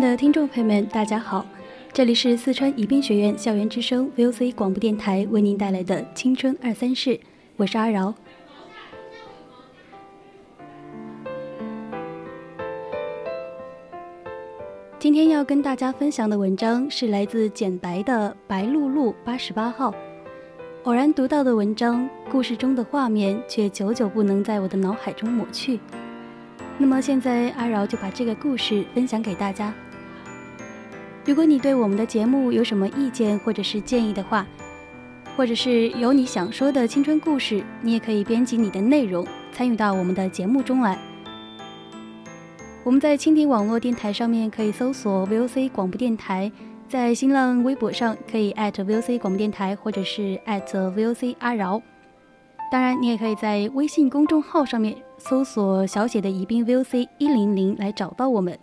的听众朋友们，大家好，这里是四川宜宾学院校园之声 VOC 广播电台为您带来的《青春二三事》，我是阿饶。今天要跟大家分享的文章是来自简白的白露露八十八号。偶然读到的文章，故事中的画面却久久不能在我的脑海中抹去。那么现在，阿饶就把这个故事分享给大家。如果你对我们的节目有什么意见或者是建议的话，或者是有你想说的青春故事，你也可以编辑你的内容参与到我们的节目中来。我们在蜻蜓网络电台上面可以搜索 VOC 广播电台，在新浪微博上可以 @VOC 广播电台，或者是 @VOC 阿饶。当然，你也可以在微信公众号上面搜索小写的宜宾 VOC 一零零来找到我们。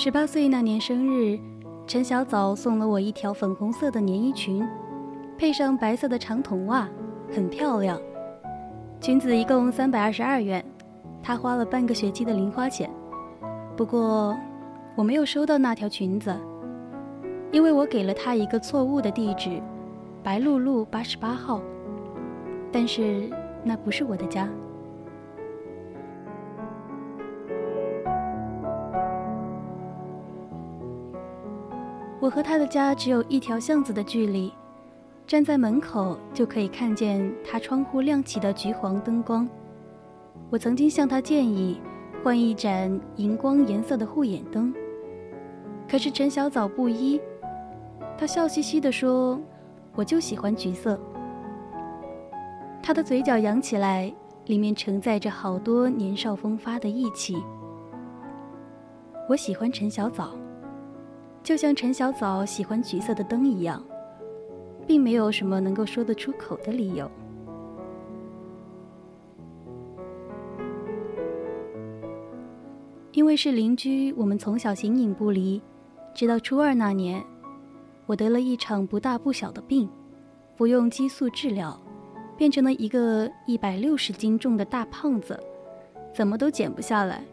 十八岁那年生日，陈小枣送了我一条粉红色的连衣裙，配上白色的长筒袜，很漂亮。裙子一共三百二十二元，他花了半个学期的零花钱。不过，我没有收到那条裙子，因为我给了他一个错误的地址，白鹿路八十八号。但是那不是我的家。我和他的家只有一条巷子的距离，站在门口就可以看见他窗户亮起的橘黄灯光。我曾经向他建议换一盏荧光颜色的护眼灯，可是陈小枣不依，他笑嘻嘻地说：“我就喜欢橘色。”他的嘴角扬起来，里面承载着好多年少风发的意气。我喜欢陈小枣。就像陈小枣喜欢橘色的灯一样，并没有什么能够说得出口的理由。因为是邻居，我们从小形影不离，直到初二那年，我得了一场不大不小的病，服用激素治疗，变成了一个一百六十斤重的大胖子，怎么都减不下来。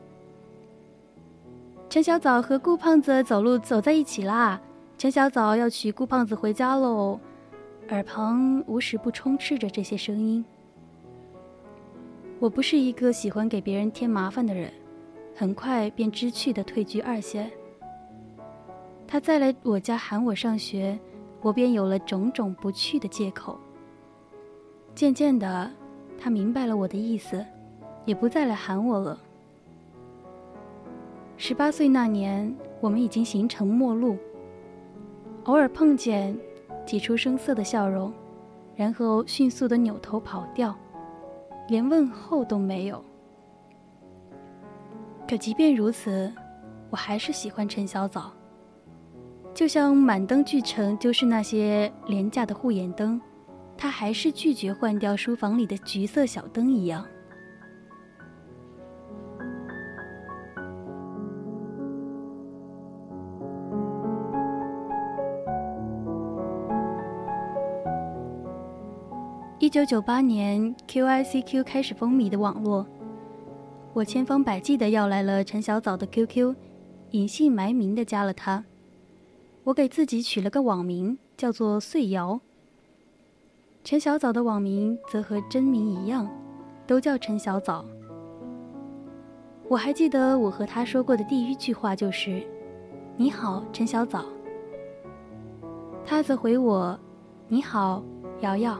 陈小枣和顾胖子走路走在一起啦。陈小枣要娶顾胖子回家喽，耳旁无时不充斥着这些声音。我不是一个喜欢给别人添麻烦的人，很快便知趣的退居二线。他再来我家喊我上学，我便有了种种不去的借口。渐渐的，他明白了我的意思，也不再来喊我了。十八岁那年，我们已经形成陌路。偶尔碰见，挤出生涩的笑容，然后迅速的扭头跑掉，连问候都没有。可即便如此，我还是喜欢陈小枣。就像满灯俱成就是那些廉价的护眼灯，他还是拒绝换掉书房里的橘色小灯一样。一九九八年，QICQ 开始风靡的网络，我千方百计地要来了陈小枣的 QQ，隐姓埋名地加了他。我给自己取了个网名，叫做碎瑶。陈小枣的网名则和真名一样，都叫陈小枣。我还记得我和他说过的第一句话就是：“你好，陈小枣。”他则回我：“你好，瑶瑶。”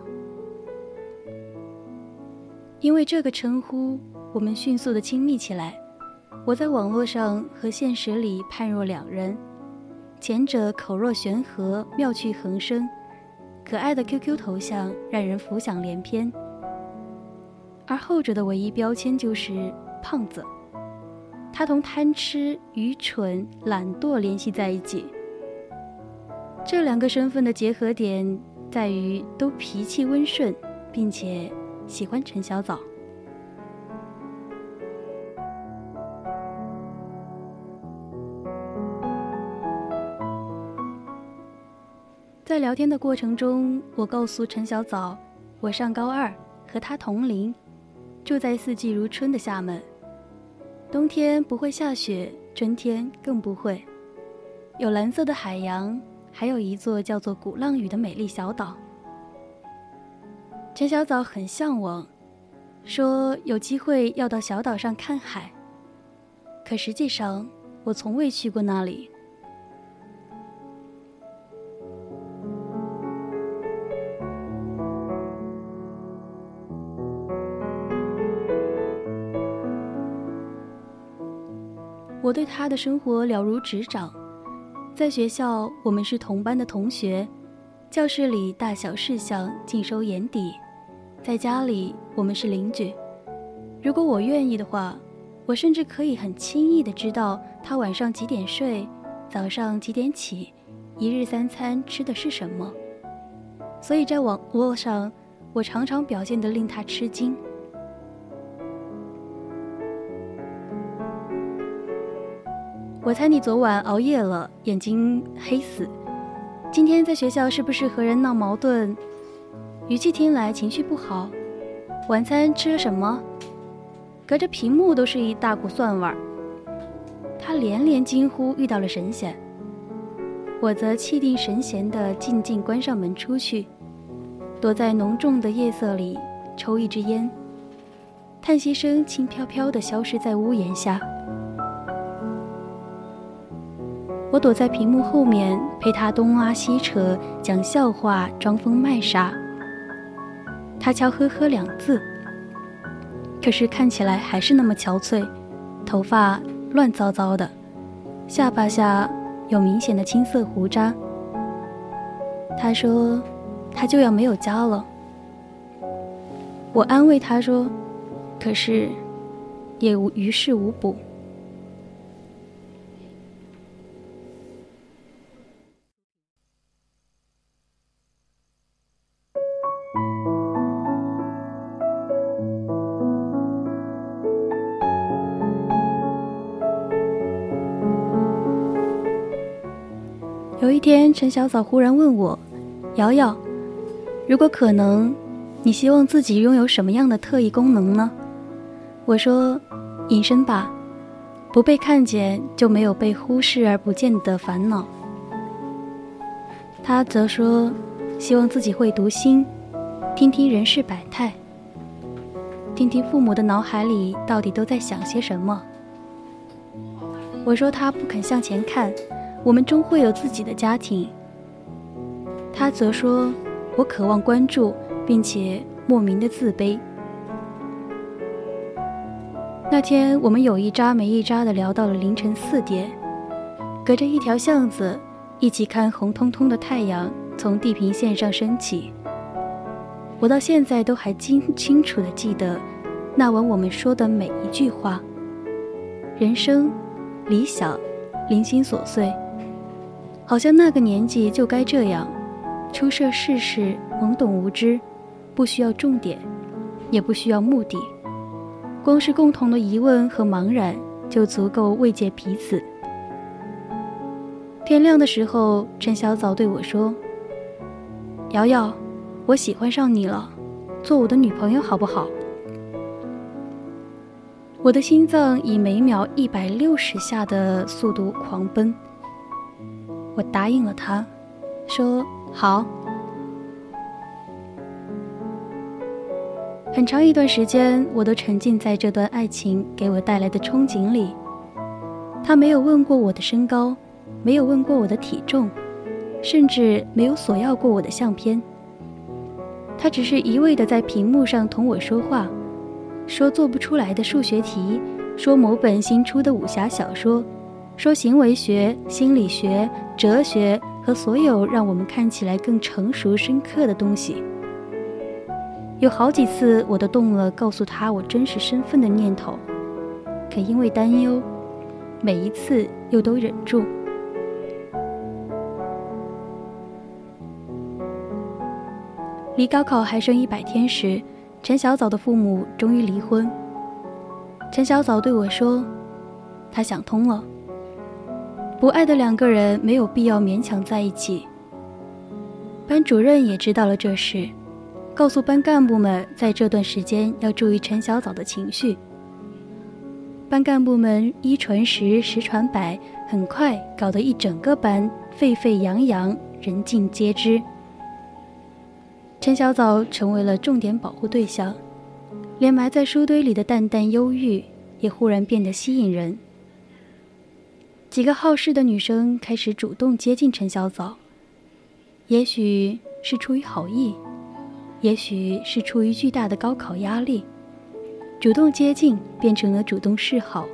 因为这个称呼，我们迅速的亲密起来。我在网络上和现实里判若两人。前者口若悬河，妙趣横生，可爱的 QQ 头像让人浮想联翩；而后者的唯一标签就是胖子，他同贪吃、愚蠢、懒惰联系在一起。这两个身份的结合点在于都脾气温顺，并且喜欢陈小枣。在聊天的过程中，我告诉陈小枣，我上高二，和他同龄，住在四季如春的厦门，冬天不会下雪，春天更不会，有蓝色的海洋，还有一座叫做鼓浪屿的美丽小岛。陈小枣很向往，说有机会要到小岛上看海，可实际上我从未去过那里。我对他的生活了如指掌，在学校我们是同班的同学，教室里大小事项尽收眼底，在家里我们是邻居。如果我愿意的话，我甚至可以很轻易的知道他晚上几点睡，早上几点起，一日三餐吃的是什么。所以在网络上，我常常表现得令他吃惊。我猜你昨晚熬夜了，眼睛黑死。今天在学校是不是和人闹矛盾？语气听来情绪不好。晚餐吃了什么？隔着屏幕都是一大股蒜味儿。他连连惊呼遇到了神仙。我则气定神闲地静静关上门出去，躲在浓重的夜色里抽一支烟。叹息声轻飘飘地消失在屋檐下。我躲在屏幕后面，陪他东拉西扯，讲笑话，装疯卖傻。他悄呵呵两字，可是看起来还是那么憔悴，头发乱糟糟的，下巴下有明显的青色胡渣。他说，他就要没有家了。我安慰他说，可是，也无于事无补。陈小枣忽然问我：“瑶瑶，如果可能，你希望自己拥有什么样的特异功能呢？”我说：“隐身吧，不被看见就没有被忽视而不见的烦恼。”他则说：“希望自己会读心，听听人世百态，听听父母的脑海里到底都在想些什么。”我说：“他不肯向前看。”我们终会有自己的家庭。他则说：“我渴望关注，并且莫名的自卑。”那天我们有一扎没一扎的聊到了凌晨四点，隔着一条巷子，一起看红彤彤的太阳从地平线上升起。我到现在都还清清楚的记得，那晚我们说的每一句话。人生，理想，零星琐碎，好像那个年纪就该这样，初涉世事，懵懂无知，不需要重点，也不需要目的，光是共同的疑问和茫然就足够慰藉彼此。天亮的时候，陈小早对我说：“瑶瑶，我喜欢上你了，做我的女朋友好不好？”我的心脏以每秒一百六十下的速度狂奔。我答应了他，说好。很长一段时间，我都沉浸在这段爱情给我带来的憧憬里。他没有问过我的身高，没有问过我的体重，甚至没有索要过我的相片。他只是一味的在屏幕上同我说话。说做不出来的数学题，说某本新出的武侠小说，说行为学、心理学、哲学和所有让我们看起来更成熟、深刻的东西。有好几次，我都动了告诉他我真实身份的念头，可因为担忧，每一次又都忍住。离高考还剩一百天时。陈小早的父母终于离婚。陈小早对我说：“他想通了，不爱的两个人没有必要勉强在一起。”班主任也知道了这事，告诉班干部们在这段时间要注意陈小早的情绪。班干部们一传十，十传百，很快搞得一整个班沸沸扬扬，人尽皆知。陈小早成为了重点保护对象，连埋在书堆里的淡淡忧郁也忽然变得吸引人。几个好事的女生开始主动接近陈小枣，也许是出于好意，也许是出于巨大的高考压力，主动接近变成了主动示好，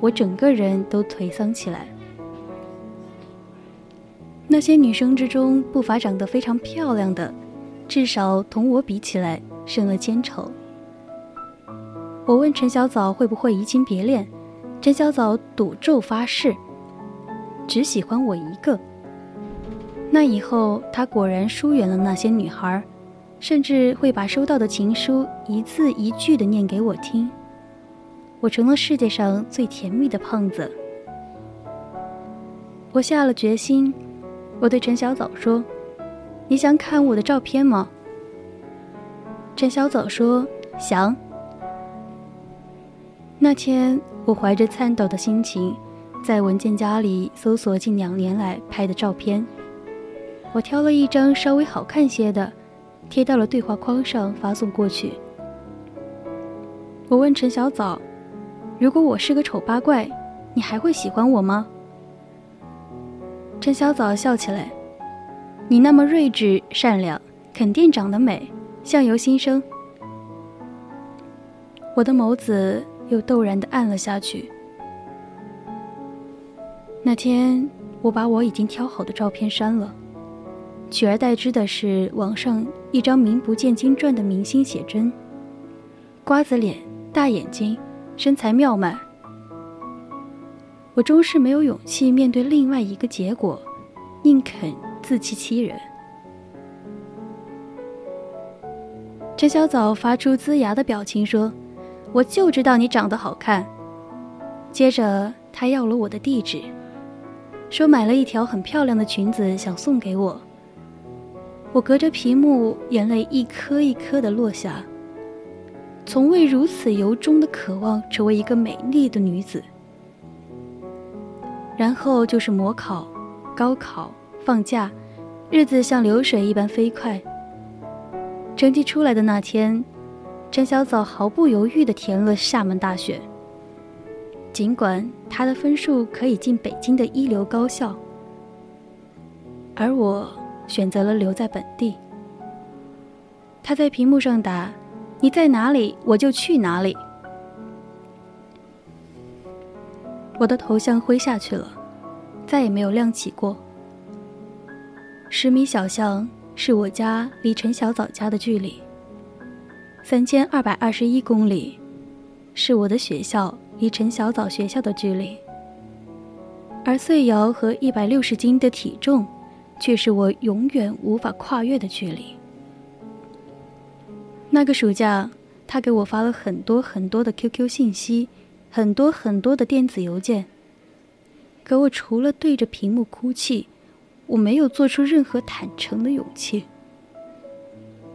我整个人都颓丧起来。那些女生之中，不乏长得非常漂亮的。至少同我比起来，胜了千筹。我问陈小枣会不会移情别恋，陈小早赌咒发誓，只喜欢我一个。那以后，他果然疏远了那些女孩，甚至会把收到的情书一字一句的念给我听。我成了世界上最甜蜜的胖子。我下了决心，我对陈小早说。你想看我的照片吗？陈小早说想。那天，我怀着颤抖的心情，在文件夹里搜索近两年来拍的照片。我挑了一张稍微好看些的，贴到了对话框上，发送过去。我问陈小早：“如果我是个丑八怪，你还会喜欢我吗？”陈小早笑起来。你那么睿智善良，肯定长得美，相由心生。我的眸子又陡然的暗了下去。那天，我把我已经挑好的照片删了，取而代之的是网上一张名不见经传的明星写真，瓜子脸，大眼睛，身材妙曼。我终是没有勇气面对另外一个结果，宁肯。自欺欺人。陈小早发出龇牙的表情说：“我就知道你长得好看。”接着他要了我的地址，说买了一条很漂亮的裙子想送给我。我隔着屏幕，眼泪一颗一颗的落下。从未如此由衷的渴望成为一个美丽的女子。然后就是模考、高考。放假，日子像流水一般飞快。成绩出来的那天，陈小早毫不犹豫地填了厦门大学。尽管他的分数可以进北京的一流高校，而我选择了留在本地。他在屏幕上打：“你在哪里，我就去哪里。”我的头像灰下去了，再也没有亮起过。十米小巷是我家离陈小枣家的距离。三千二百二十一公里，是我的学校离陈小枣学校的距离。而岁瑶和一百六十斤的体重，却是我永远无法跨越的距离。那个暑假，他给我发了很多很多的 QQ 信息，很多很多的电子邮件。可我除了对着屏幕哭泣。我没有做出任何坦诚的勇气。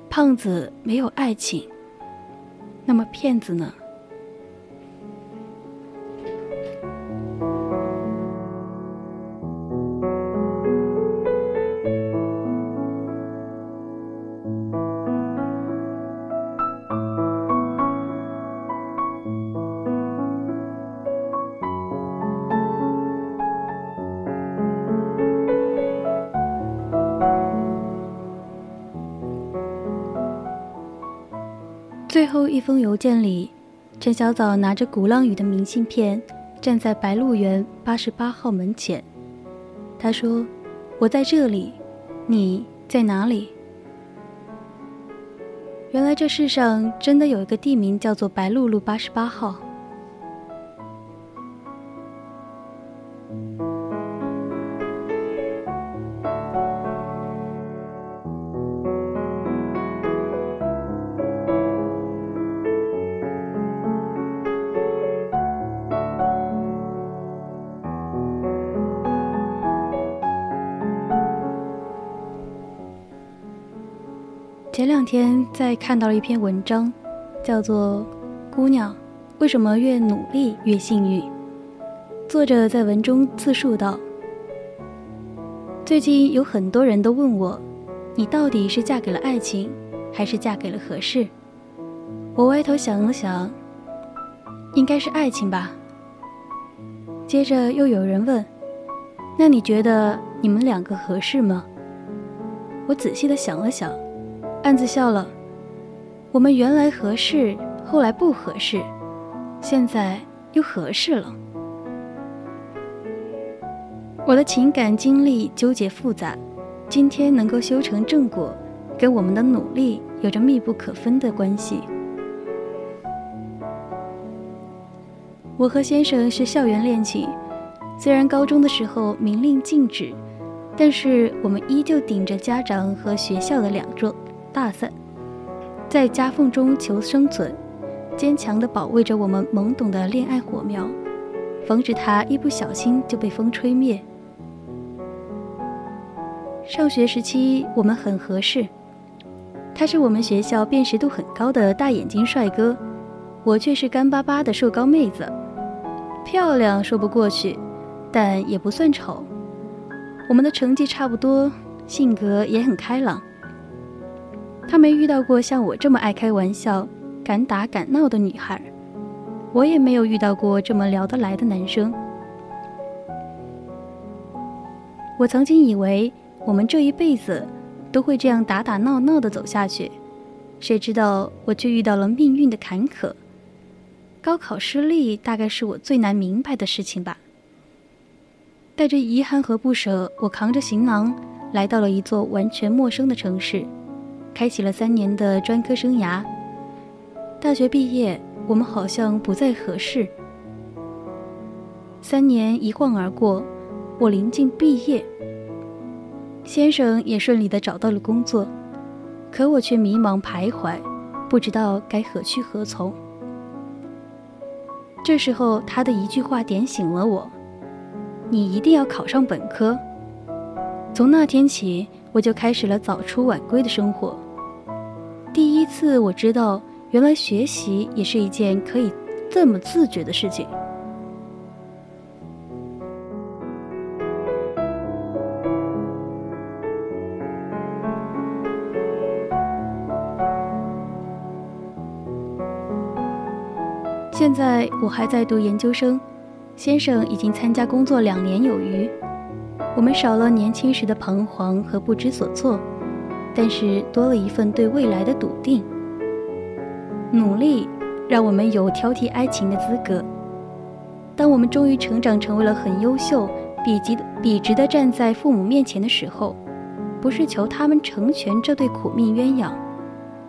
胖子没有爱情，那么骗子呢？一封邮件里，陈小枣拿着鼓浪屿的明信片，站在白鹿原八十八号门前。他说：“我在这里，你在哪里？”原来这世上真的有一个地名叫做白鹿路八十八号。前两天在看到了一篇文章，叫做《姑娘为什么越努力越幸运》。作者在文中自述道：“最近有很多人都问我，你到底是嫁给了爱情，还是嫁给了合适？”我歪头想了想，应该是爱情吧。接着又有人问：“那你觉得你们两个合适吗？”我仔细的想了想。暗自笑了，我们原来合适，后来不合适，现在又合适了。我的情感经历纠结复杂，今天能够修成正果，跟我们的努力有着密不可分的关系。我和先生是校园恋情，虽然高中的时候明令禁止，但是我们依旧顶着家长和学校的两座。大伞，在夹缝中求生存，坚强地保卫着我们懵懂的恋爱火苗，防止它一不小心就被风吹灭。上学时期我们很合适，他是我们学校辨识度很高的大眼睛帅哥，我却是干巴巴的瘦高妹子，漂亮说不过去，但也不算丑。我们的成绩差不多，性格也很开朗。他没遇到过像我这么爱开玩笑、敢打敢闹的女孩，我也没有遇到过这么聊得来的男生。我曾经以为我们这一辈子都会这样打打闹闹的走下去，谁知道我却遇到了命运的坎坷。高考失利大概是我最难明白的事情吧。带着遗憾和不舍，我扛着行囊来到了一座完全陌生的城市。开启了三年的专科生涯。大学毕业，我们好像不再合适。三年一晃而过，我临近毕业，先生也顺利的找到了工作，可我却迷茫徘徊，不知道该何去何从。这时候，他的一句话点醒了我：“你一定要考上本科。”从那天起，我就开始了早出晚归的生活。次我知道，原来学习也是一件可以这么自觉的事情。现在我还在读研究生，先生已经参加工作两年有余，我们少了年轻时的彷徨和不知所措。但是多了一份对未来的笃定。努力让我们有挑剔爱情的资格。当我们终于成长成为了很优秀、笔直、笔直的站在父母面前的时候，不是求他们成全这对苦命鸳鸯，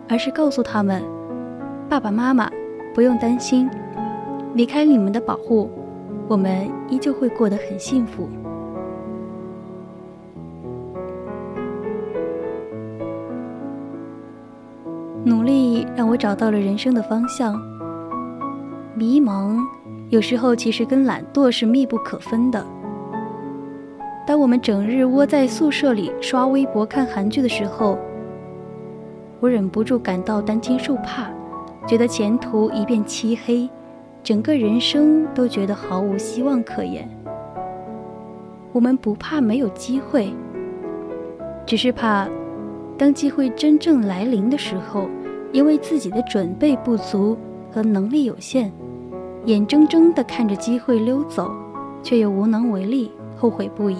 而是告诉他们：爸爸妈妈不用担心，离开你们的保护，我们依旧会过得很幸福。努力让我找到了人生的方向。迷茫，有时候其实跟懒惰是密不可分的。当我们整日窝在宿舍里刷微博、看韩剧的时候，我忍不住感到担惊受怕，觉得前途一片漆黑，整个人生都觉得毫无希望可言。我们不怕没有机会，只是怕。当机会真正来临的时候，因为自己的准备不足和能力有限，眼睁睁地看着机会溜走，却又无能为力，后悔不已。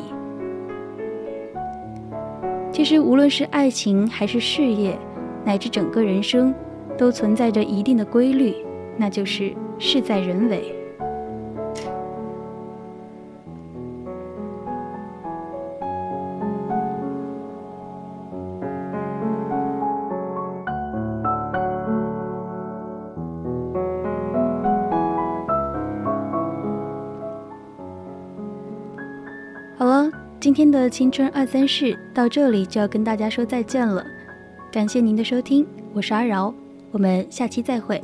其实，无论是爱情还是事业，乃至整个人生，都存在着一定的规律，那就是事在人为。今天的青春二三事到这里就要跟大家说再见了，感谢您的收听，我是阿饶，我们下期再会。